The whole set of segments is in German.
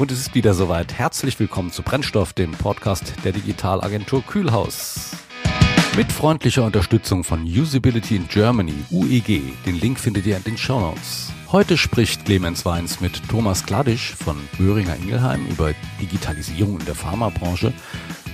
Und es ist wieder soweit. Herzlich willkommen zu Brennstoff, dem Podcast der Digitalagentur Kühlhaus. Mit freundlicher Unterstützung von Usability in Germany, UEG. Den Link findet ihr in den Show Notes. Heute spricht Clemens Weins mit Thomas Kladisch von Böhringer Ingelheim über Digitalisierung in der Pharmabranche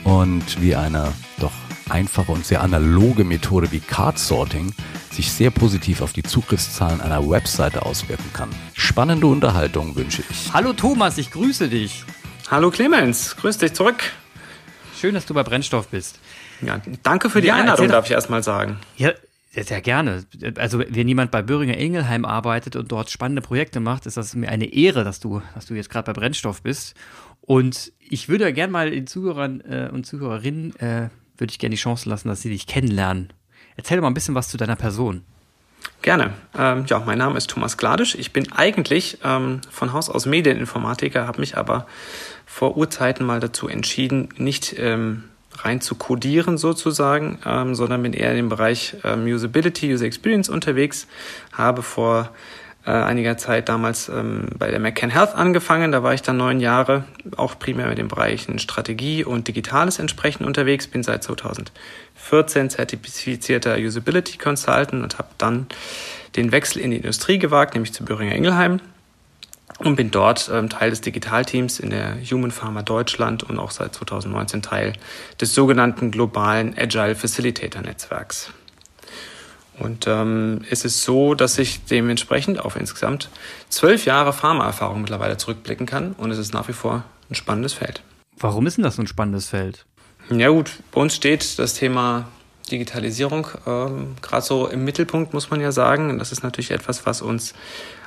und wie eine doch einfache und sehr analoge Methode wie Card Sorting sich sehr positiv auf die Zugriffszahlen einer Webseite auswirken kann. Spannende Unterhaltung wünsche ich. Hallo Thomas, ich grüße dich. Hallo Clemens, grüß dich zurück. Schön, dass du bei Brennstoff bist. Ja, danke für die ja, Einladung, darf ich erstmal sagen. Ja, sehr gerne. Also, wenn jemand bei Böhringer Ingelheim arbeitet und dort spannende Projekte macht, ist das mir eine Ehre, dass du, dass du jetzt gerade bei Brennstoff bist. Und ich würde gerne mal den Zuhörern äh, und Zuhörerinnen, äh, würde ich gerne die Chance lassen, dass sie dich kennenlernen. Erzähl doch mal ein bisschen was zu deiner Person. Gerne. Ähm, ja, mein Name ist Thomas Gladisch. Ich bin eigentlich ähm, von Haus aus Medieninformatiker, habe mich aber vor Urzeiten mal dazu entschieden, nicht ähm, rein zu codieren sozusagen, ähm, sondern bin eher im Bereich ähm, Usability, User Experience unterwegs, habe vor äh, einiger Zeit damals ähm, bei der McCann Health angefangen. Da war ich dann neun Jahre, auch primär mit den Bereichen Strategie und Digitales entsprechend unterwegs. Bin seit 2014 zertifizierter Usability Consultant und habe dann den Wechsel in die Industrie gewagt, nämlich zu Böhringer Ingelheim und bin dort ähm, Teil des Digitalteams in der Human Pharma Deutschland und auch seit 2019 Teil des sogenannten globalen Agile Facilitator Netzwerks. Und ähm, es ist so, dass ich dementsprechend auf insgesamt zwölf Jahre Pharmaerfahrung mittlerweile zurückblicken kann und es ist nach wie vor ein spannendes Feld. Warum ist denn das so ein spannendes Feld? Ja gut, bei uns steht das Thema Digitalisierung ähm, gerade so im Mittelpunkt, muss man ja sagen. Und das ist natürlich etwas, was uns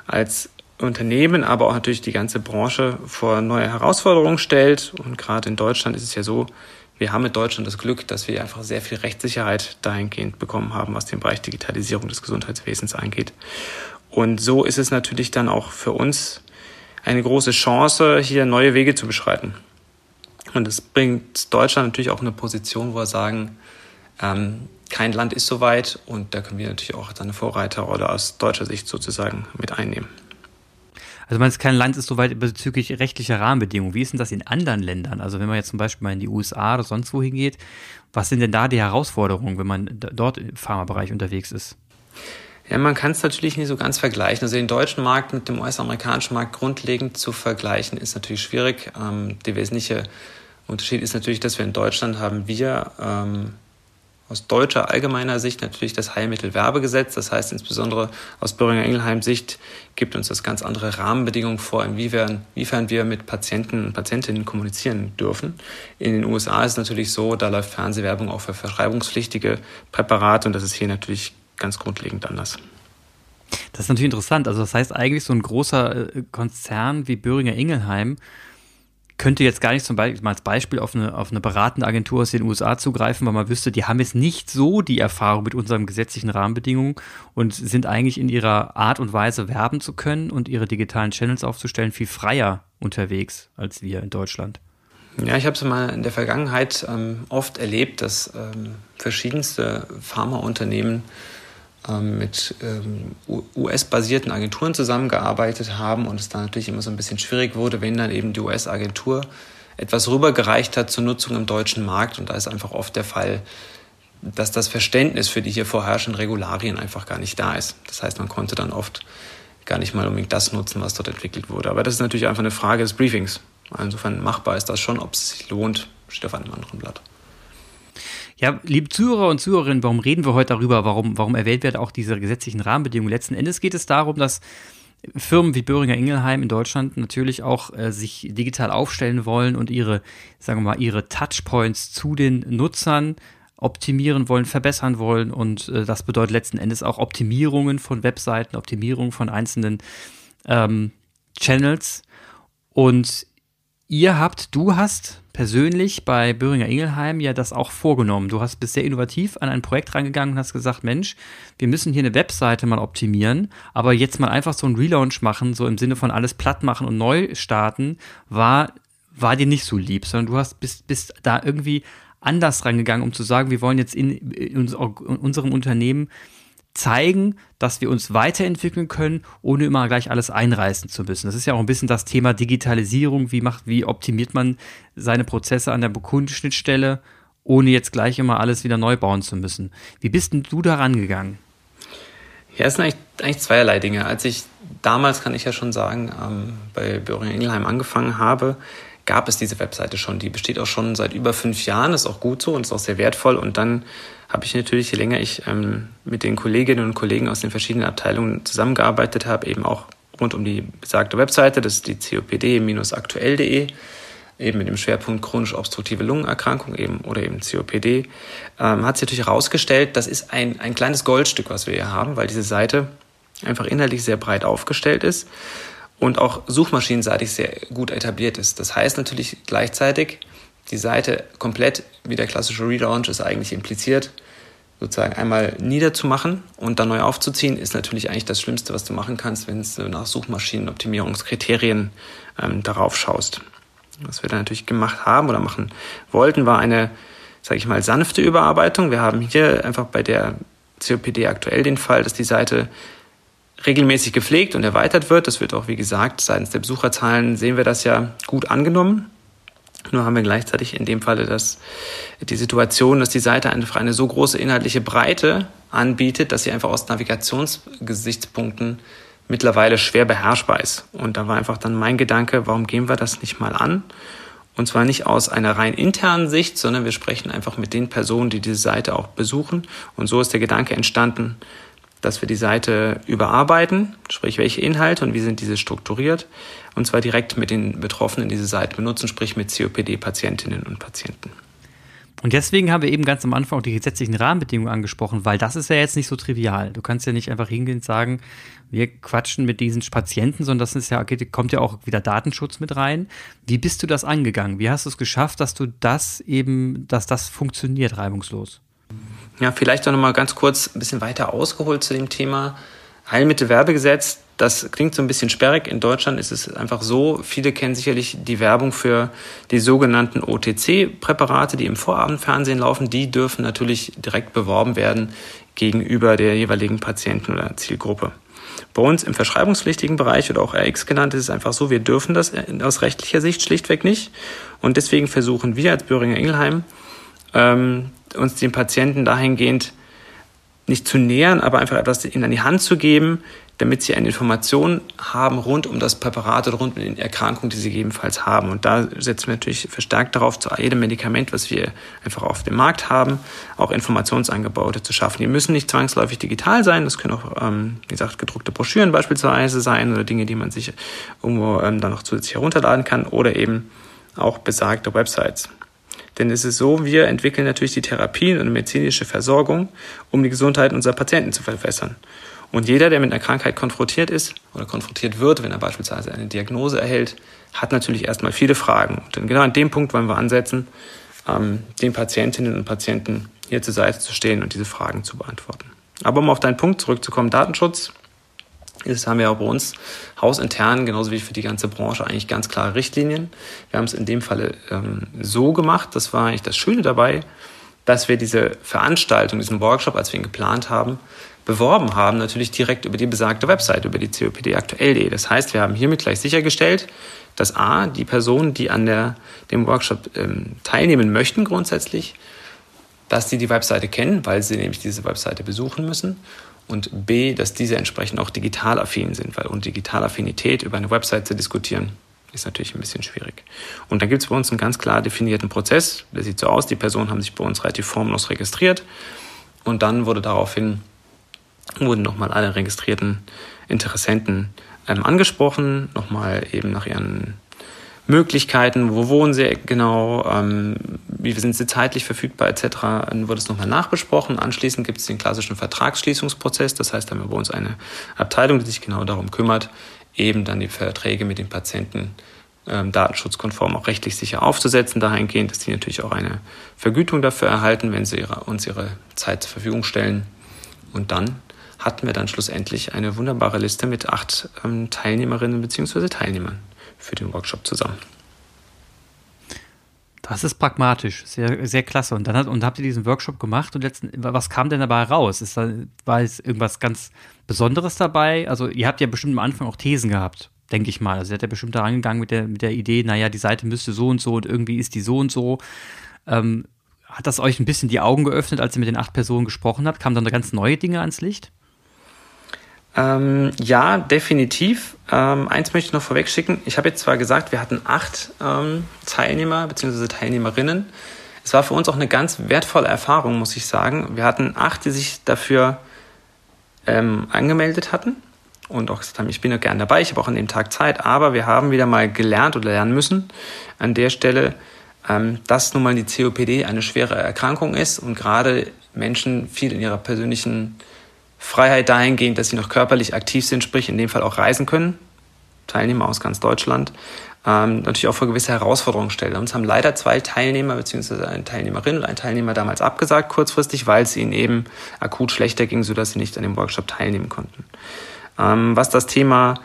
als Unternehmen, aber auch natürlich die ganze Branche vor neue Herausforderungen stellt. Und gerade in Deutschland ist es ja so, wir haben in Deutschland das Glück, dass wir einfach sehr viel Rechtssicherheit dahingehend bekommen haben, was den Bereich Digitalisierung des Gesundheitswesens angeht. Und so ist es natürlich dann auch für uns eine große Chance, hier neue Wege zu beschreiten. Und es bringt Deutschland natürlich auch eine Position, wo wir sagen, ähm, kein Land ist so weit und da können wir natürlich auch eine Vorreiterrolle aus deutscher Sicht sozusagen mit einnehmen. Also man ist kein Land ist so weit bezüglich rechtlicher Rahmenbedingungen. Wie ist denn das in anderen Ländern? Also wenn man jetzt zum Beispiel mal in die USA oder sonst wo hingeht, was sind denn da die Herausforderungen, wenn man dort im Pharmabereich unterwegs ist? Ja, man kann es natürlich nicht so ganz vergleichen. Also den deutschen Markt mit dem US-amerikanischen Markt grundlegend zu vergleichen, ist natürlich schwierig. Ähm, der wesentliche Unterschied ist natürlich, dass wir in Deutschland haben wir ähm, aus deutscher allgemeiner Sicht natürlich das Heilmittelwerbegesetz. Das heißt insbesondere aus Böhringer Ingelheim Sicht gibt uns das ganz andere Rahmenbedingungen vor, inwiefern, inwiefern wir mit Patienten und Patientinnen kommunizieren dürfen. In den USA ist es natürlich so, da läuft Fernsehwerbung auch für verschreibungspflichtige Präparate und das ist hier natürlich ganz grundlegend anders. Das ist natürlich interessant. Also das heißt eigentlich so ein großer äh, Konzern wie Böhringer Ingelheim könnte jetzt gar nicht zum Beispiel mal als Beispiel auf eine, auf eine beratende Agentur aus den USA zugreifen, weil man wüsste, die haben jetzt nicht so die Erfahrung mit unseren gesetzlichen Rahmenbedingungen und sind eigentlich in ihrer Art und Weise werben zu können und ihre digitalen Channels aufzustellen viel freier unterwegs als wir in Deutschland. Ja, ich habe es mal in der Vergangenheit ähm, oft erlebt, dass ähm, verschiedenste Pharmaunternehmen ähm, mit ähm, US-basierten Agenturen zusammengearbeitet haben und es dann natürlich immer so ein bisschen schwierig wurde, wenn dann eben die US-Agentur etwas rübergereicht hat zur Nutzung im deutschen Markt. Und da ist einfach oft der Fall, dass das Verständnis für die hier vorherrschenden Regularien einfach gar nicht da ist. Das heißt, man konnte dann oft gar nicht mal unbedingt das nutzen, was dort entwickelt wurde. Aber das ist natürlich einfach eine Frage des Briefings. Insofern machbar ist das schon, ob es sich lohnt, steht auf einem anderen Blatt. Ja, liebe Zuhörer und Zuhörerinnen, warum reden wir heute darüber? Warum, warum erwähnt wird auch diese gesetzlichen Rahmenbedingungen? Letzten Endes geht es darum, dass Firmen wie Böhringer Ingelheim in Deutschland natürlich auch äh, sich digital aufstellen wollen und ihre, sagen wir mal, ihre Touchpoints zu den Nutzern optimieren wollen, verbessern wollen. Und äh, das bedeutet letzten Endes auch Optimierungen von Webseiten, Optimierungen von einzelnen ähm, Channels. Und ihr habt, du hast persönlich bei Böhringer Ingelheim ja das auch vorgenommen. Du hast bist sehr innovativ an ein Projekt rangegangen und hast gesagt, Mensch, wir müssen hier eine Webseite mal optimieren, aber jetzt mal einfach so einen Relaunch machen, so im Sinne von alles platt machen und neu starten, war, war dir nicht so lieb, sondern du hast bist, bist da irgendwie anders rangegangen, um zu sagen, wir wollen jetzt in, in unserem Unternehmen zeigen, dass wir uns weiterentwickeln können, ohne immer gleich alles einreißen zu müssen. Das ist ja auch ein bisschen das Thema Digitalisierung. Wie macht, wie optimiert man seine Prozesse an der Kundenschnittstelle, ohne jetzt gleich immer alles wieder neu bauen zu müssen? Wie bist denn du da rangegangen? Ja, es sind eigentlich, eigentlich zweierlei Dinge. Als ich damals, kann ich ja schon sagen, ähm, bei Böhringer Ingelheim angefangen habe, gab es diese Webseite schon. Die besteht auch schon seit über fünf Jahren, ist auch gut so und ist auch sehr wertvoll. Und dann habe ich natürlich, je länger ich ähm, mit den Kolleginnen und Kollegen aus den verschiedenen Abteilungen zusammengearbeitet habe, eben auch rund um die besagte Webseite, das ist die copd-aktuell.de, eben mit dem Schwerpunkt chronisch obstruktive Lungenerkrankung eben oder eben COPD, ähm, hat sich natürlich herausgestellt, das ist ein, ein kleines Goldstück, was wir hier haben, weil diese Seite einfach inhaltlich sehr breit aufgestellt ist und auch suchmaschinenseitig sehr gut etabliert ist. Das heißt natürlich gleichzeitig, die Seite komplett, wie der klassische Relaunch ist eigentlich impliziert, sozusagen einmal niederzumachen und dann neu aufzuziehen, ist natürlich eigentlich das Schlimmste, was du machen kannst, wenn du nach Suchmaschinenoptimierungskriterien ähm, darauf schaust. Was wir da natürlich gemacht haben oder machen wollten, war eine, sage ich mal, sanfte Überarbeitung. Wir haben hier einfach bei der COPD aktuell den Fall, dass die Seite regelmäßig gepflegt und erweitert wird. Das wird auch, wie gesagt, seitens der Besucherzahlen sehen wir das ja gut angenommen. Nur haben wir gleichzeitig in dem Falle das, die Situation, dass die Seite einfach eine so große inhaltliche Breite anbietet, dass sie einfach aus Navigationsgesichtspunkten mittlerweile schwer beherrschbar ist. Und da war einfach dann mein Gedanke, warum gehen wir das nicht mal an? Und zwar nicht aus einer rein internen Sicht, sondern wir sprechen einfach mit den Personen, die diese Seite auch besuchen. Und so ist der Gedanke entstanden, dass wir die Seite überarbeiten, sprich welche Inhalte und wie sind diese strukturiert, und zwar direkt mit den Betroffenen diese Seite benutzen, sprich mit COPD-Patientinnen und Patienten. Und deswegen haben wir eben ganz am Anfang auch die gesetzlichen Rahmenbedingungen angesprochen, weil das ist ja jetzt nicht so trivial. Du kannst ja nicht einfach hingehen und sagen, wir quatschen mit diesen Patienten, sondern das ist ja, kommt ja auch wieder Datenschutz mit rein. Wie bist du das angegangen? Wie hast du es geschafft, dass du das eben, dass das funktioniert reibungslos? Ja, vielleicht auch nochmal ganz kurz ein bisschen weiter ausgeholt zu dem Thema Heilmittelwerbegesetz. Das klingt so ein bisschen sperrig. In Deutschland ist es einfach so, viele kennen sicherlich die Werbung für die sogenannten OTC-Präparate, die im Vorabendfernsehen laufen. Die dürfen natürlich direkt beworben werden gegenüber der jeweiligen Patienten oder Zielgruppe. Bei uns im verschreibungspflichtigen Bereich oder auch RX genannt ist es einfach so, wir dürfen das aus rechtlicher Sicht schlichtweg nicht. Und deswegen versuchen wir als Böhringer Ingelheim ähm, uns den Patienten dahingehend nicht zu nähern, aber einfach etwas ihnen an die Hand zu geben, damit sie eine Information haben rund um das Präparat oder rund um die Erkrankung, die sie gegebenenfalls haben. Und da setzen wir natürlich verstärkt darauf, zu jedem Medikament, was wir einfach auf dem Markt haben, auch Informationsangebote zu schaffen. Die müssen nicht zwangsläufig digital sein, das können auch, ähm, wie gesagt, gedruckte Broschüren beispielsweise sein oder Dinge, die man sich irgendwo ähm, dann noch zusätzlich herunterladen kann oder eben auch besagte Websites. Denn es ist so, wir entwickeln natürlich die Therapien und medizinische Versorgung, um die Gesundheit unserer Patienten zu verbessern. Und jeder, der mit einer Krankheit konfrontiert ist oder konfrontiert wird, wenn er beispielsweise eine Diagnose erhält, hat natürlich erstmal viele Fragen. Und genau an dem Punkt wollen wir ansetzen, ähm, den Patientinnen und Patienten hier zur Seite zu stehen und diese Fragen zu beantworten. Aber um auf deinen Punkt zurückzukommen, Datenschutz das haben wir auch bei uns hausintern, genauso wie für die ganze Branche, eigentlich ganz klare Richtlinien. Wir haben es in dem Falle ähm, so gemacht, das war eigentlich das Schöne dabei, dass wir diese Veranstaltung, diesen Workshop, als wir ihn geplant haben, beworben haben, natürlich direkt über die besagte Website, über die COPD-aktuell.de. Das heißt, wir haben hiermit gleich sichergestellt, dass A, die Personen, die an der, dem Workshop ähm, teilnehmen möchten grundsätzlich, dass die die Webseite kennen, weil sie nämlich diese Webseite besuchen müssen und B, dass diese entsprechend auch digital affin sind, weil und Digitalaffinität über eine Website zu diskutieren, ist natürlich ein bisschen schwierig. Und dann gibt es bei uns einen ganz klar definierten Prozess, der sieht so aus, die Personen haben sich bei uns relativ formlos registriert und dann wurde daraufhin, wurden nochmal alle registrierten Interessenten ähm, angesprochen, nochmal eben nach ihren Möglichkeiten, wo wohnen sie genau, ähm, wie sind sie zeitlich verfügbar etc. Dann wird es nochmal nachbesprochen. Anschließend gibt es den klassischen Vertragsschließungsprozess. Das heißt, haben wir bei uns eine Abteilung, die sich genau darum kümmert, eben dann die Verträge mit den Patienten ähm, datenschutzkonform auch rechtlich sicher aufzusetzen, dahingehend, dass die natürlich auch eine Vergütung dafür erhalten, wenn sie ihre, uns ihre Zeit zur Verfügung stellen. Und dann hatten wir dann schlussendlich eine wunderbare Liste mit acht ähm, Teilnehmerinnen bzw. Teilnehmern für den Workshop zusammen. Das ist pragmatisch, sehr, sehr klasse. Und dann hat, und habt ihr diesen Workshop gemacht und letzten, was kam denn dabei raus? Ist da, war es irgendwas ganz Besonderes dabei? Also, ihr habt ja bestimmt am Anfang auch Thesen gehabt, denke ich mal. Also, ihr seid ja bestimmt da rangegangen mit der, mit der Idee, naja, die Seite müsste so und so und irgendwie ist die so und so. Ähm, hat das euch ein bisschen die Augen geöffnet, als ihr mit den acht Personen gesprochen habt? Kamen dann da ganz neue Dinge ans Licht? Ähm, ja, definitiv. Ähm, eins möchte ich noch vorweg schicken. Ich habe jetzt zwar gesagt, wir hatten acht ähm, Teilnehmer bzw. Teilnehmerinnen. Es war für uns auch eine ganz wertvolle Erfahrung, muss ich sagen. Wir hatten acht, die sich dafür ähm, angemeldet hatten und auch gesagt haben, ich bin ja gern dabei, ich habe auch an dem Tag Zeit, aber wir haben wieder mal gelernt oder lernen müssen an der Stelle, ähm, dass nun mal die COPD eine schwere Erkrankung ist und gerade Menschen viel in ihrer persönlichen Freiheit dahingehend, dass sie noch körperlich aktiv sind, sprich in dem Fall auch reisen können, Teilnehmer aus ganz Deutschland, ähm, natürlich auch vor gewisse Herausforderungen stellen. Uns haben leider zwei Teilnehmer bzw. eine Teilnehmerin und ein Teilnehmer damals abgesagt, kurzfristig, weil es ihnen eben akut schlechter ging, sodass sie nicht an dem Workshop teilnehmen konnten. Ähm, was das Thema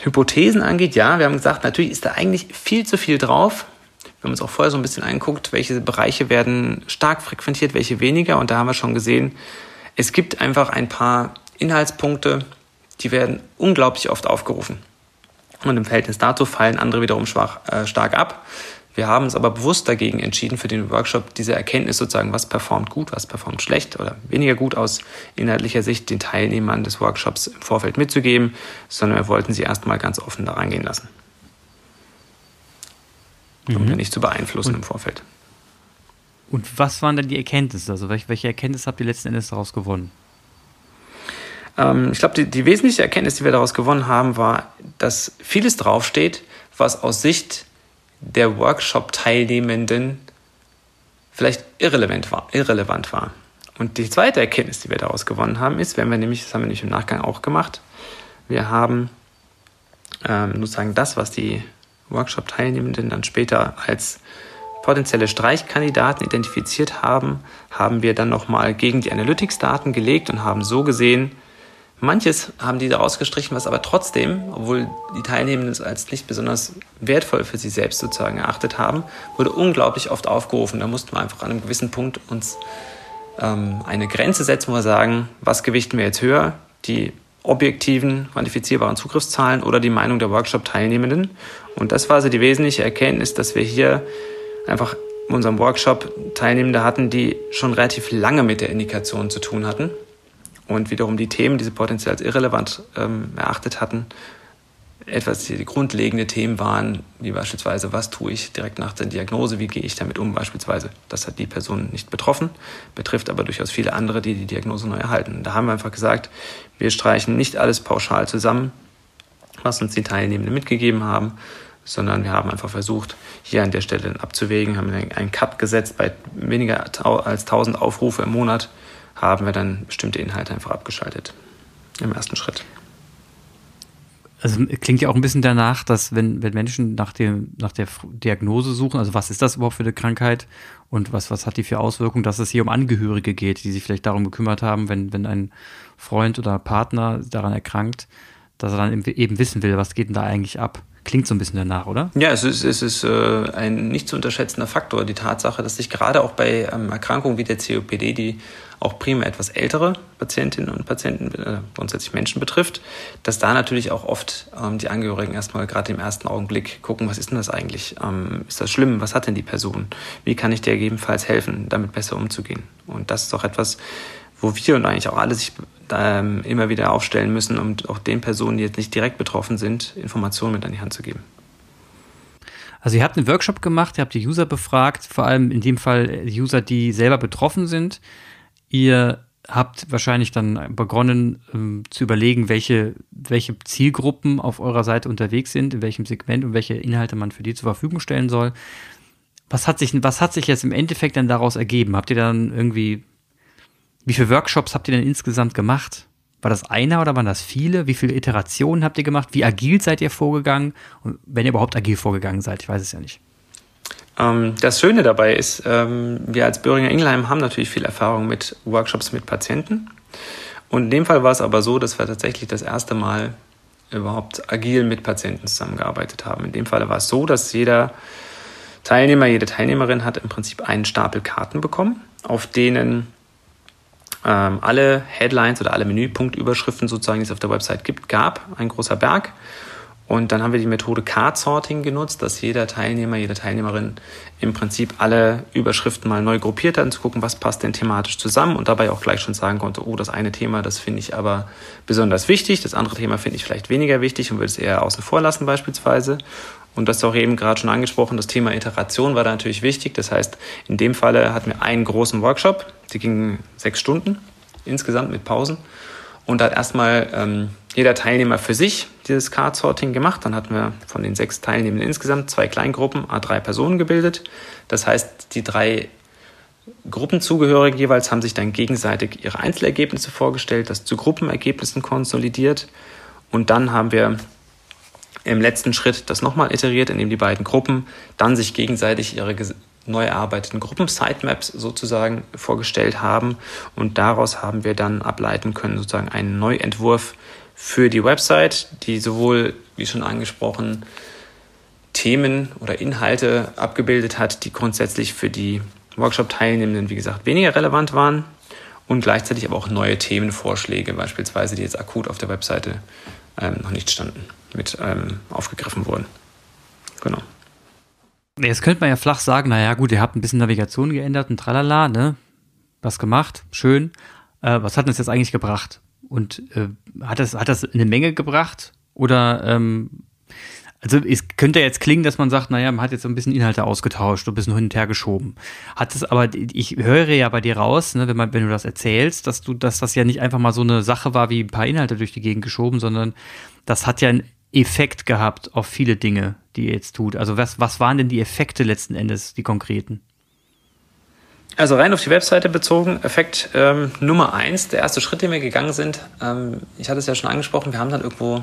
Hypothesen angeht, ja, wir haben gesagt, natürlich ist da eigentlich viel zu viel drauf. Wir haben uns auch vorher so ein bisschen angeguckt, welche Bereiche werden stark frequentiert, welche weniger. Und da haben wir schon gesehen, es gibt einfach ein paar Inhaltspunkte, die werden unglaublich oft aufgerufen. Und im Verhältnis dazu fallen andere wiederum schwach, äh, stark ab. Wir haben uns aber bewusst dagegen entschieden, für den Workshop diese Erkenntnis sozusagen, was performt gut, was performt schlecht oder weniger gut aus inhaltlicher Sicht den Teilnehmern des Workshops im Vorfeld mitzugeben, sondern wir wollten sie erstmal ganz offen da reingehen lassen. Um mhm. nicht zu beeinflussen Und im Vorfeld. Und was waren denn die Erkenntnisse? Also welche, welche Erkenntnisse habt ihr letzten Endes daraus gewonnen? Ähm, ich glaube, die, die wesentliche Erkenntnis, die wir daraus gewonnen haben, war, dass vieles draufsteht, was aus Sicht der Workshop-Teilnehmenden vielleicht irrelevant war, irrelevant war. Und die zweite Erkenntnis, die wir daraus gewonnen haben, ist, wenn wir nämlich, das haben wir nämlich im Nachgang auch gemacht, wir haben ähm, sozusagen das, was die Workshop-Teilnehmenden dann später als potenzielle Streichkandidaten identifiziert haben, haben wir dann nochmal gegen die Analytics-Daten gelegt und haben so gesehen, manches haben die da rausgestrichen, was aber trotzdem, obwohl die Teilnehmenden es als nicht besonders wertvoll für sie selbst sozusagen erachtet haben, wurde unglaublich oft aufgerufen. Da mussten wir einfach an einem gewissen Punkt uns ähm, eine Grenze setzen, wo wir sagen, was gewichten wir jetzt höher? Die objektiven, quantifizierbaren Zugriffszahlen oder die Meinung der Workshop-Teilnehmenden. Und das war also die wesentliche Erkenntnis, dass wir hier einfach in unserem Workshop Teilnehmende hatten, die schon relativ lange mit der Indikation zu tun hatten und wiederum die Themen, die sie potenziell als irrelevant ähm, erachtet hatten, etwas die grundlegende Themen waren, wie beispielsweise, was tue ich direkt nach der Diagnose, wie gehe ich damit um beispielsweise. Das hat die Person nicht betroffen, betrifft aber durchaus viele andere, die die Diagnose neu erhalten. Da haben wir einfach gesagt, wir streichen nicht alles pauschal zusammen, was uns die Teilnehmenden mitgegeben haben, sondern wir haben einfach versucht, hier an der Stelle abzuwägen, haben einen Cut gesetzt bei weniger als 1000 Aufrufe im Monat, haben wir dann bestimmte Inhalte einfach abgeschaltet im ersten Schritt. Also klingt ja auch ein bisschen danach, dass wenn, wenn Menschen nach, dem, nach der Diagnose suchen, also was ist das überhaupt für eine Krankheit und was, was hat die für Auswirkungen, dass es hier um Angehörige geht, die sich vielleicht darum gekümmert haben, wenn, wenn ein Freund oder Partner daran erkrankt, dass er dann eben wissen will, was geht denn da eigentlich ab. Klingt so ein bisschen danach, oder? Ja, es ist, es ist äh, ein nicht zu unterschätzender Faktor, die Tatsache, dass sich gerade auch bei ähm, Erkrankungen wie der COPD, die auch primär etwas ältere Patientinnen und Patienten, äh, grundsätzlich Menschen betrifft, dass da natürlich auch oft ähm, die Angehörigen erstmal gerade im ersten Augenblick gucken, was ist denn das eigentlich? Ähm, ist das schlimm? Was hat denn die Person? Wie kann ich dir gegebenenfalls helfen, damit besser umzugehen? Und das ist auch etwas, wo wir und eigentlich auch alle sich ähm, immer wieder aufstellen müssen, um auch den Personen, die jetzt nicht direkt betroffen sind, Informationen mit an die Hand zu geben. Also ihr habt einen Workshop gemacht, ihr habt die User befragt, vor allem in dem Fall User, die selber betroffen sind. Ihr habt wahrscheinlich dann begonnen ähm, zu überlegen, welche, welche Zielgruppen auf eurer Seite unterwegs sind, in welchem Segment und welche Inhalte man für die zur Verfügung stellen soll. Was hat sich, was hat sich jetzt im Endeffekt dann daraus ergeben? Habt ihr dann irgendwie wie viele Workshops habt ihr denn insgesamt gemacht? War das einer oder waren das viele? Wie viele Iterationen habt ihr gemacht? Wie agil seid ihr vorgegangen? Und wenn ihr überhaupt agil vorgegangen seid, ich weiß es ja nicht. Ähm, das Schöne dabei ist, ähm, wir als Böhringer Ingelheim haben natürlich viel Erfahrung mit Workshops mit Patienten. Und in dem Fall war es aber so, dass wir tatsächlich das erste Mal überhaupt agil mit Patienten zusammengearbeitet haben. In dem Fall war es so, dass jeder Teilnehmer, jede Teilnehmerin hat im Prinzip einen Stapel Karten bekommen, auf denen alle Headlines oder alle Menüpunktüberschriften sozusagen, die es auf der Website gibt, gab. Ein großer Berg. Und dann haben wir die Methode Card Sorting genutzt, dass jeder Teilnehmer, jede Teilnehmerin im Prinzip alle Überschriften mal neu gruppiert hat, um zu gucken, was passt denn thematisch zusammen und dabei auch gleich schon sagen konnte, oh, das eine Thema, das finde ich aber besonders wichtig, das andere Thema finde ich vielleicht weniger wichtig und würde es eher außen vor lassen beispielsweise. Und das ist auch eben gerade schon angesprochen, das Thema Iteration war da natürlich wichtig. Das heißt, in dem Falle hatten wir einen großen Workshop, die ging sechs Stunden insgesamt mit Pausen. Und da hat erstmal ähm, jeder Teilnehmer für sich dieses Card-Sorting gemacht. Dann hatten wir von den sechs Teilnehmenden insgesamt zwei Kleingruppen, a drei Personen gebildet. Das heißt, die drei Gruppenzugehörige jeweils haben sich dann gegenseitig ihre Einzelergebnisse vorgestellt, das zu Gruppenergebnissen konsolidiert. Und dann haben wir im letzten Schritt das nochmal iteriert, indem die beiden Gruppen dann sich gegenseitig ihre neu erarbeiteten Gruppen-Sitemaps sozusagen vorgestellt haben. Und daraus haben wir dann ableiten können, sozusagen einen Neuentwurf für die Website, die sowohl, wie schon angesprochen, Themen oder Inhalte abgebildet hat, die grundsätzlich für die Workshop-Teilnehmenden, wie gesagt, weniger relevant waren und gleichzeitig aber auch neue Themenvorschläge, beispielsweise, die jetzt akut auf der Webseite ähm, noch nicht standen, mit ähm, aufgegriffen wurden. Genau. Jetzt könnte man ja flach sagen, naja gut, ihr habt ein bisschen Navigation geändert und tralala, ne? Was gemacht, schön. Äh, was hat uns jetzt eigentlich gebracht? Und äh, hat, das, hat das eine Menge gebracht? Oder ähm, also es könnte jetzt klingen, dass man sagt, naja, man hat jetzt so ein bisschen Inhalte ausgetauscht, ein bisschen hin und her geschoben. Hat es aber, ich höre ja bei dir raus, ne, wenn, man, wenn du das erzählst, dass du, dass das ja nicht einfach mal so eine Sache war wie ein paar Inhalte durch die Gegend geschoben, sondern das hat ja einen Effekt gehabt auf viele Dinge, die ihr jetzt tut. Also was, was waren denn die Effekte letzten Endes, die konkreten? Also rein auf die Webseite bezogen, Effekt ähm, Nummer eins, der erste Schritt, den wir gegangen sind. Ähm, ich hatte es ja schon angesprochen, wir haben dann irgendwo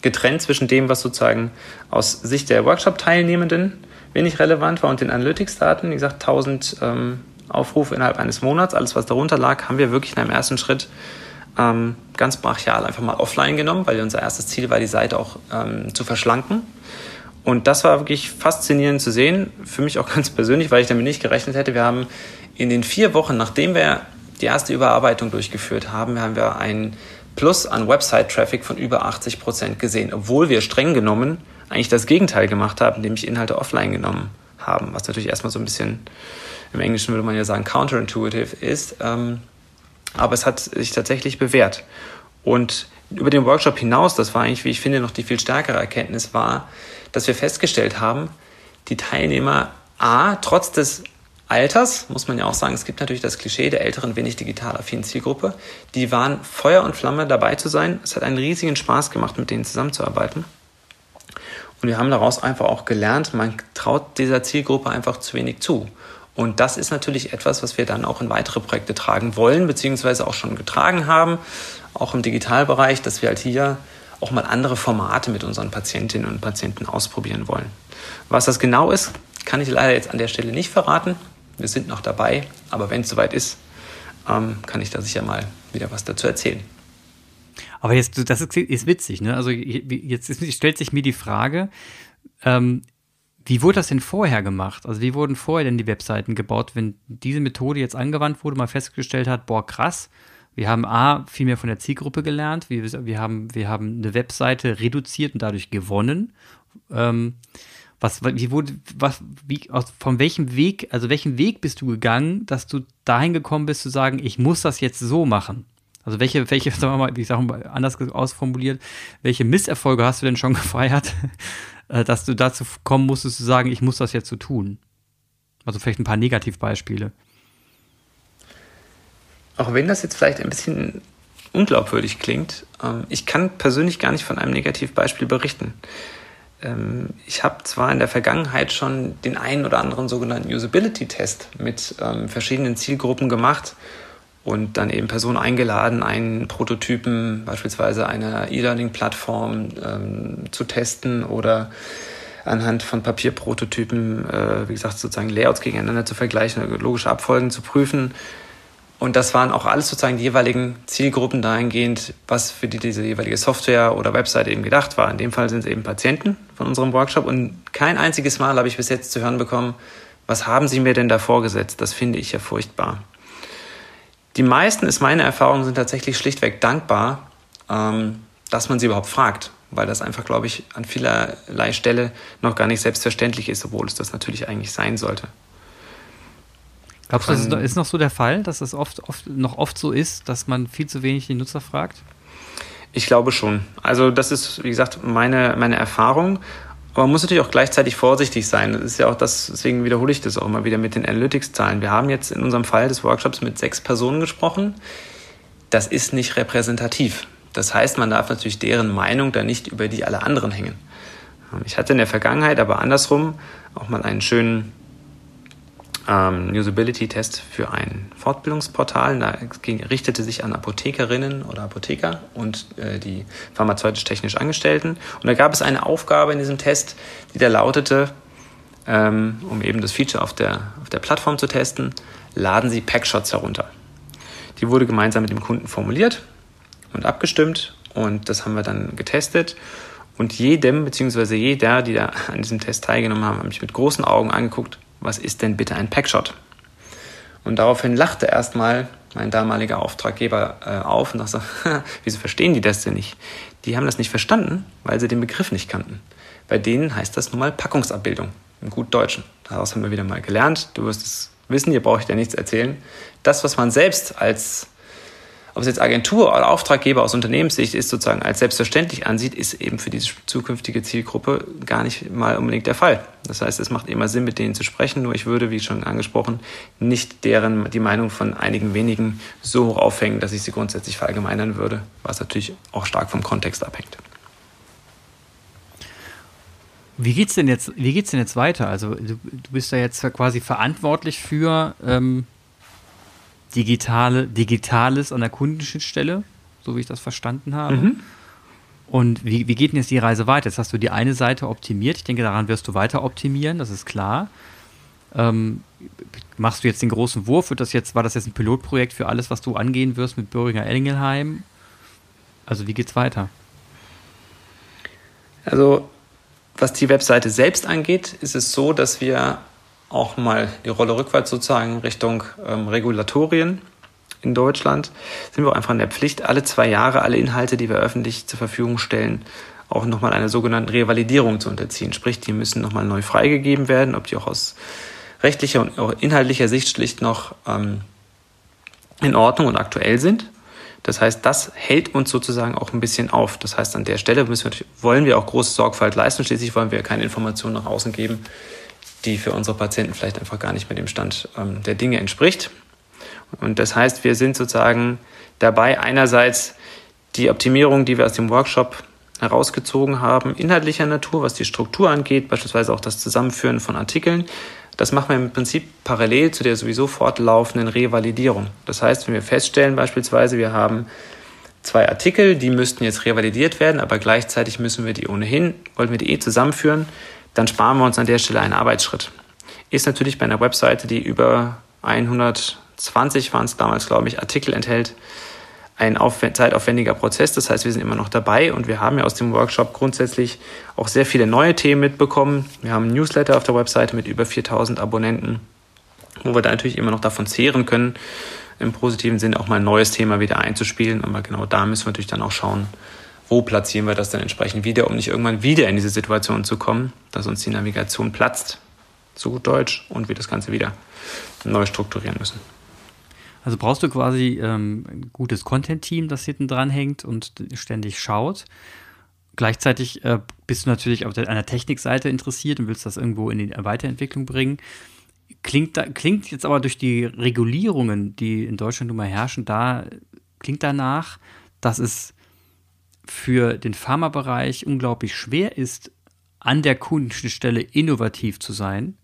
getrennt zwischen dem, was sozusagen aus Sicht der Workshop-Teilnehmenden wenig relevant war und den Analytics-Daten. Wie gesagt, 1000 ähm, Aufrufe innerhalb eines Monats, alles was darunter lag, haben wir wirklich in einem ersten Schritt ähm, ganz brachial einfach mal offline genommen, weil unser erstes Ziel war, die Seite auch ähm, zu verschlanken. Und das war wirklich faszinierend zu sehen, für mich auch ganz persönlich, weil ich damit nicht gerechnet hätte. Wir haben in den vier Wochen, nachdem wir die erste Überarbeitung durchgeführt haben, haben wir einen Plus an Website-Traffic von über 80 Prozent gesehen, obwohl wir streng genommen eigentlich das Gegenteil gemacht haben, nämlich Inhalte offline genommen haben, was natürlich erstmal so ein bisschen, im Englischen würde man ja sagen, counterintuitive ist, ähm, aber es hat sich tatsächlich bewährt. Und über den Workshop hinaus, das war eigentlich, wie ich finde, noch die viel stärkere Erkenntnis war, dass wir festgestellt haben, die Teilnehmer A, trotz des Alters, muss man ja auch sagen, es gibt natürlich das Klischee der älteren, wenig digital affinen Zielgruppe. Die waren Feuer und Flamme dabei zu sein. Es hat einen riesigen Spaß gemacht, mit denen zusammenzuarbeiten. Und wir haben daraus einfach auch gelernt, man traut dieser Zielgruppe einfach zu wenig zu. Und das ist natürlich etwas, was wir dann auch in weitere Projekte tragen wollen, beziehungsweise auch schon getragen haben, auch im Digitalbereich, dass wir halt hier auch mal andere Formate mit unseren Patientinnen und Patienten ausprobieren wollen. Was das genau ist, kann ich leider jetzt an der Stelle nicht verraten. Wir sind noch dabei, aber wenn es soweit ist, ähm, kann ich da sicher mal wieder was dazu erzählen. Aber jetzt, das ist, ist witzig, ne? Also jetzt ist, stellt sich mir die Frage, ähm, wie wurde das denn vorher gemacht? Also wie wurden vorher denn die Webseiten gebaut, wenn diese Methode jetzt angewandt wurde, man festgestellt hat, boah, krass, wir haben A, viel mehr von der Zielgruppe gelernt, wir, wir, haben, wir haben eine Webseite reduziert und dadurch gewonnen. Ähm, was, wie wurde, was, wie, aus, von welchem Weg, also welchen Weg bist du gegangen, dass du dahin gekommen bist zu sagen, ich muss das jetzt so machen? Also welche, welche, sagen wir mal, ich sage mal anders ausformuliert, welche Misserfolge hast du denn schon gefeiert, äh, dass du dazu kommen musstest zu sagen, ich muss das jetzt so tun? Also vielleicht ein paar Negativbeispiele. Auch wenn das jetzt vielleicht ein bisschen unglaubwürdig klingt, ähm, ich kann persönlich gar nicht von einem Negativbeispiel berichten. Ähm, ich habe zwar in der Vergangenheit schon den einen oder anderen sogenannten Usability-Test mit ähm, verschiedenen Zielgruppen gemacht und dann eben Personen eingeladen, einen Prototypen, beispielsweise einer E-Learning-Plattform ähm, zu testen oder anhand von Papierprototypen, äh, wie gesagt, sozusagen Layouts gegeneinander zu vergleichen, logische Abfolgen zu prüfen. Und das waren auch alles sozusagen die jeweiligen Zielgruppen dahingehend, was für die diese jeweilige Software oder Website eben gedacht war. In dem Fall sind es eben Patienten von unserem Workshop und kein einziges Mal habe ich bis jetzt zu hören bekommen, was haben Sie mir denn da vorgesetzt? Das finde ich ja furchtbar. Die meisten, ist meine Erfahrung, sind tatsächlich schlichtweg dankbar, ähm, dass man sie überhaupt fragt, weil das einfach, glaube ich, an vielerlei Stelle noch gar nicht selbstverständlich ist, obwohl es das natürlich eigentlich sein sollte. Glaubst du, das ist noch so der Fall, dass es oft, oft, noch oft so ist, dass man viel zu wenig den Nutzer fragt? Ich glaube schon. Also das ist, wie gesagt, meine, meine Erfahrung. Aber man muss natürlich auch gleichzeitig vorsichtig sein. Das ist ja auch das, deswegen wiederhole ich das auch immer wieder mit den Analytics-Zahlen. Wir haben jetzt in unserem Fall des Workshops mit sechs Personen gesprochen. Das ist nicht repräsentativ. Das heißt, man darf natürlich deren Meinung da nicht über die alle anderen hängen. Ich hatte in der Vergangenheit aber andersrum auch mal einen schönen ähm, Usability-Test für ein Fortbildungsportal. Da ging, richtete sich an Apothekerinnen oder Apotheker und äh, die pharmazeutisch-technisch Angestellten. Und da gab es eine Aufgabe in diesem Test, die da lautete, ähm, um eben das Feature auf der, auf der Plattform zu testen, laden Sie Packshots herunter. Die wurde gemeinsam mit dem Kunden formuliert und abgestimmt und das haben wir dann getestet. Und jedem, beziehungsweise jeder, die da an diesem Test teilgenommen haben, haben mich mit großen Augen angeguckt was ist denn bitte ein Packshot? Und daraufhin lachte erstmal mein damaliger Auftraggeber äh, auf und dachte, wieso verstehen die das denn nicht? Die haben das nicht verstanden, weil sie den Begriff nicht kannten. Bei denen heißt das nun mal Packungsabbildung im gut Deutschen. Daraus haben wir wieder mal gelernt. Du wirst es wissen, hier brauche ich dir nichts erzählen. Das, was man selbst als ob es jetzt Agentur oder Auftraggeber aus Unternehmenssicht ist, sozusagen als selbstverständlich ansieht, ist eben für diese zukünftige Zielgruppe gar nicht mal unbedingt der Fall. Das heißt, es macht immer Sinn, mit denen zu sprechen, nur ich würde, wie schon angesprochen, nicht deren, die Meinung von einigen wenigen so hoch aufhängen, dass ich sie grundsätzlich verallgemeinern würde, was natürlich auch stark vom Kontext abhängt. Wie geht's denn jetzt, wie geht's denn jetzt weiter? Also du, du bist ja jetzt quasi verantwortlich für ähm, digitale, Digitales an der Kundenschnittstelle, so wie ich das verstanden habe. Mhm. Und wie, wie geht denn jetzt die Reise weiter? Jetzt hast du die eine Seite optimiert. Ich denke, daran wirst du weiter optimieren, das ist klar. Ähm, machst du jetzt den großen Wurf? Wird das jetzt, war das jetzt ein Pilotprojekt für alles, was du angehen wirst mit Böhringer Engelheim? Also wie geht's weiter? Also was die Webseite selbst angeht, ist es so, dass wir auch mal die Rolle rückwärts sozusagen Richtung ähm, Regulatorien in Deutschland, sind wir auch einfach in der Pflicht, alle zwei Jahre alle Inhalte, die wir öffentlich zur Verfügung stellen, auch nochmal einer sogenannten Revalidierung zu unterziehen. Sprich, die müssen nochmal neu freigegeben werden, ob die auch aus rechtlicher und auch inhaltlicher Sicht schlicht noch ähm, in Ordnung und aktuell sind. Das heißt, das hält uns sozusagen auch ein bisschen auf. Das heißt, an der Stelle wir, wollen wir auch große Sorgfalt leisten. Schließlich wollen wir keine Informationen nach außen geben, die für unsere Patienten vielleicht einfach gar nicht mehr dem Stand ähm, der Dinge entspricht. Und das heißt, wir sind sozusagen dabei, einerseits die Optimierung, die wir aus dem Workshop herausgezogen haben, inhaltlicher Natur, was die Struktur angeht, beispielsweise auch das Zusammenführen von Artikeln. Das machen wir im Prinzip parallel zu der sowieso fortlaufenden Revalidierung. Das heißt, wenn wir feststellen beispielsweise, wir haben zwei Artikel, die müssten jetzt revalidiert werden, aber gleichzeitig müssen wir die ohnehin, wollten wir die eh zusammenführen, dann sparen wir uns an der Stelle einen Arbeitsschritt. Ist natürlich bei einer Webseite, die über 120 waren es damals, glaube ich, Artikel enthält, ein zeitaufwendiger Prozess. Das heißt, wir sind immer noch dabei und wir haben ja aus dem Workshop grundsätzlich auch sehr viele neue Themen mitbekommen. Wir haben ein Newsletter auf der Webseite mit über 4000 Abonnenten, wo wir da natürlich immer noch davon zehren können, im positiven Sinne auch mal ein neues Thema wieder einzuspielen. Aber genau da müssen wir natürlich dann auch schauen, wo platzieren wir das dann entsprechend wieder, um nicht irgendwann wieder in diese Situation zu kommen, dass uns die Navigation platzt, so gut Deutsch, und wir das Ganze wieder neu strukturieren müssen. Also brauchst du quasi ähm, ein gutes Content-Team, das hinten dran hängt und ständig schaut. Gleichzeitig äh, bist du natürlich auf der, an der Technikseite interessiert und willst das irgendwo in die Weiterentwicklung bringen. Klingt, da, klingt jetzt aber durch die Regulierungen, die in Deutschland nun mal herrschen, da klingt danach, dass es für den Pharmabereich unglaublich schwer ist, an der Kundenstelle innovativ zu sein,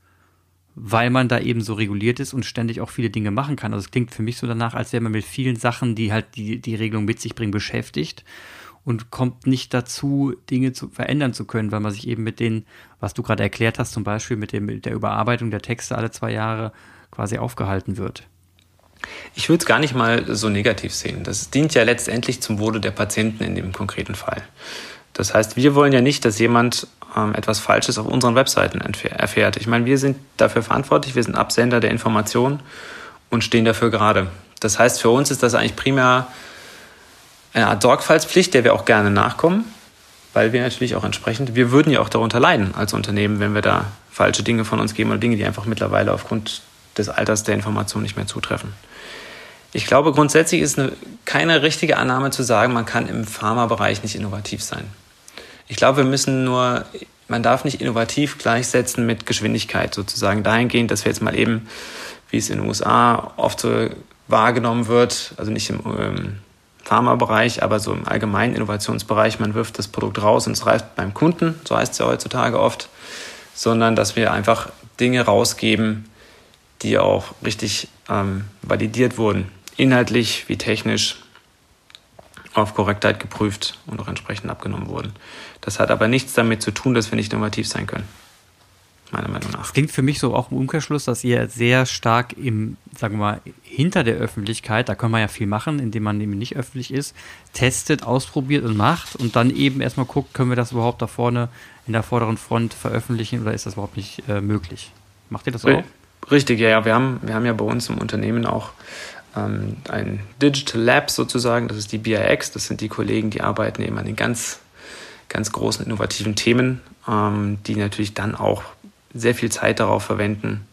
weil man da eben so reguliert ist und ständig auch viele Dinge machen kann. Also es klingt für mich so danach, als wäre man mit vielen Sachen, die halt die, die Regelung mit sich bringen, beschäftigt und kommt nicht dazu, Dinge zu verändern zu können, weil man sich eben mit den, was du gerade erklärt hast, zum Beispiel mit, dem, mit der Überarbeitung der Texte alle zwei Jahre quasi aufgehalten wird. Ich würde es gar nicht mal so negativ sehen. Das dient ja letztendlich zum Wohle der Patienten in dem konkreten Fall. Das heißt, wir wollen ja nicht, dass jemand ähm, etwas Falsches auf unseren Webseiten erfährt. Ich meine, wir sind dafür verantwortlich, wir sind Absender der Informationen und stehen dafür gerade. Das heißt, für uns ist das eigentlich primär eine Art Sorgfaltspflicht, der wir auch gerne nachkommen, weil wir natürlich auch entsprechend, wir würden ja auch darunter leiden als Unternehmen, wenn wir da falsche Dinge von uns geben oder Dinge, die einfach mittlerweile aufgrund des Alters der Information nicht mehr zutreffen. Ich glaube, grundsätzlich ist eine, keine richtige Annahme zu sagen, man kann im Pharmabereich nicht innovativ sein. Ich glaube, wir müssen nur, man darf nicht innovativ gleichsetzen mit Geschwindigkeit sozusagen dahingehend, dass wir jetzt mal eben, wie es in den USA oft so wahrgenommen wird, also nicht im ähm, Pharmabereich, aber so im allgemeinen Innovationsbereich, man wirft das Produkt raus und es reift beim Kunden, so heißt es ja heutzutage oft, sondern dass wir einfach Dinge rausgeben, die auch richtig ähm, validiert wurden, inhaltlich wie technisch auf Korrektheit geprüft und auch entsprechend abgenommen wurden. Das hat aber nichts damit zu tun, dass wir nicht innovativ sein können. Meiner Meinung nach. Es klingt für mich so auch im Umkehrschluss, dass ihr sehr stark im, sagen wir mal, hinter der Öffentlichkeit, da kann man ja viel machen, indem man eben nicht öffentlich ist, testet, ausprobiert und macht und dann eben erstmal guckt, können wir das überhaupt da vorne in der vorderen Front veröffentlichen oder ist das überhaupt nicht äh, möglich? Macht ihr das auch? Richtig, ja, ja. Wir haben, wir haben ja bei uns im Unternehmen auch ähm, ein Digital Lab sozusagen, das ist die BIX, das sind die Kollegen, die arbeiten eben an den ganz, ganz großen innovativen Themen, ähm, die natürlich dann auch sehr viel Zeit darauf verwenden,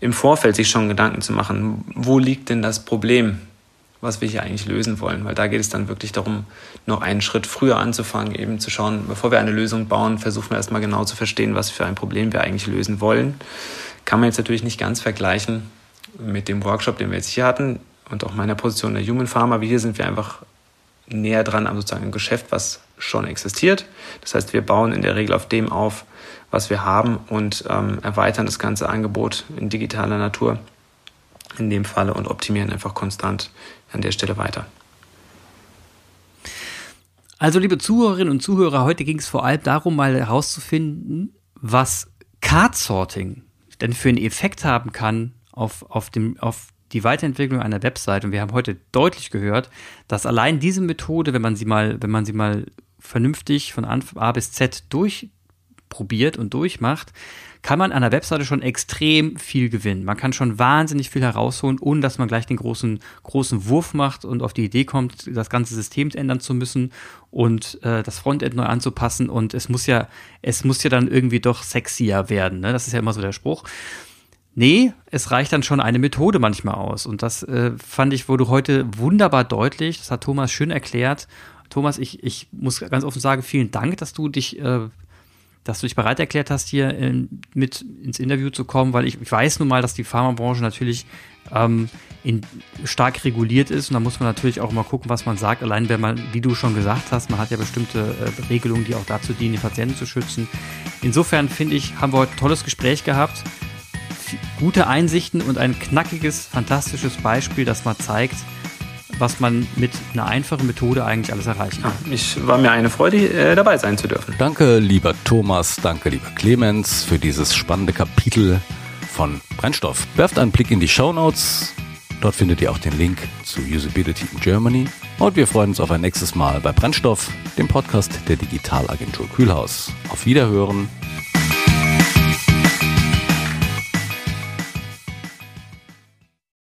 im Vorfeld sich schon Gedanken zu machen, wo liegt denn das Problem, was wir hier eigentlich lösen wollen, weil da geht es dann wirklich darum, noch einen Schritt früher anzufangen, eben zu schauen, bevor wir eine Lösung bauen, versuchen wir erstmal genau zu verstehen, was für ein Problem wir eigentlich lösen wollen. Kann man jetzt natürlich nicht ganz vergleichen mit dem Workshop, den wir jetzt hier hatten und auch meiner Position der Human Pharma. Wie hier sind wir einfach näher dran am sozusagen Geschäft, was schon existiert. Das heißt, wir bauen in der Regel auf dem auf, was wir haben und ähm, erweitern das ganze Angebot in digitaler Natur in dem Falle und optimieren einfach konstant an der Stelle weiter. Also, liebe Zuhörerinnen und Zuhörer, heute ging es vor allem darum, mal herauszufinden, was Card Sorting denn für einen Effekt haben kann auf, auf, dem, auf die Weiterentwicklung einer Website. Und wir haben heute deutlich gehört, dass allein diese Methode, wenn man sie mal, wenn man sie mal vernünftig von A bis Z durchprobiert und durchmacht, kann man an der Webseite schon extrem viel gewinnen. Man kann schon wahnsinnig viel herausholen, ohne dass man gleich den großen, großen Wurf macht und auf die Idee kommt, das ganze System ändern zu müssen und äh, das Frontend neu anzupassen. Und es muss ja, es muss ja dann irgendwie doch sexier werden. Ne? Das ist ja immer so der Spruch. Nee, es reicht dann schon eine Methode manchmal aus. Und das äh, fand ich, wurde heute wunderbar deutlich. Das hat Thomas schön erklärt. Thomas, ich, ich muss ganz offen sagen, vielen Dank, dass du dich, äh, dass du dich bereit erklärt hast, hier in, mit ins Interview zu kommen, weil ich, ich weiß nun mal, dass die Pharmabranche natürlich ähm, in, stark reguliert ist und da muss man natürlich auch mal gucken, was man sagt. Allein wenn man, wie du schon gesagt hast, man hat ja bestimmte äh, Regelungen, die auch dazu dienen, die Patienten zu schützen. Insofern finde ich, haben wir heute ein tolles Gespräch gehabt gute Einsichten und ein knackiges, fantastisches Beispiel, das mal zeigt, was man mit einer einfachen Methode eigentlich alles erreichen kann. Ich war mir eine Freude, äh, dabei sein zu dürfen. Danke, lieber Thomas, danke, lieber Clemens, für dieses spannende Kapitel von Brennstoff. Werft einen Blick in die Show Notes. Dort findet ihr auch den Link zu Usability in Germany. Und wir freuen uns auf ein nächstes Mal bei Brennstoff, dem Podcast der Digitalagentur Kühlhaus. Auf Wiederhören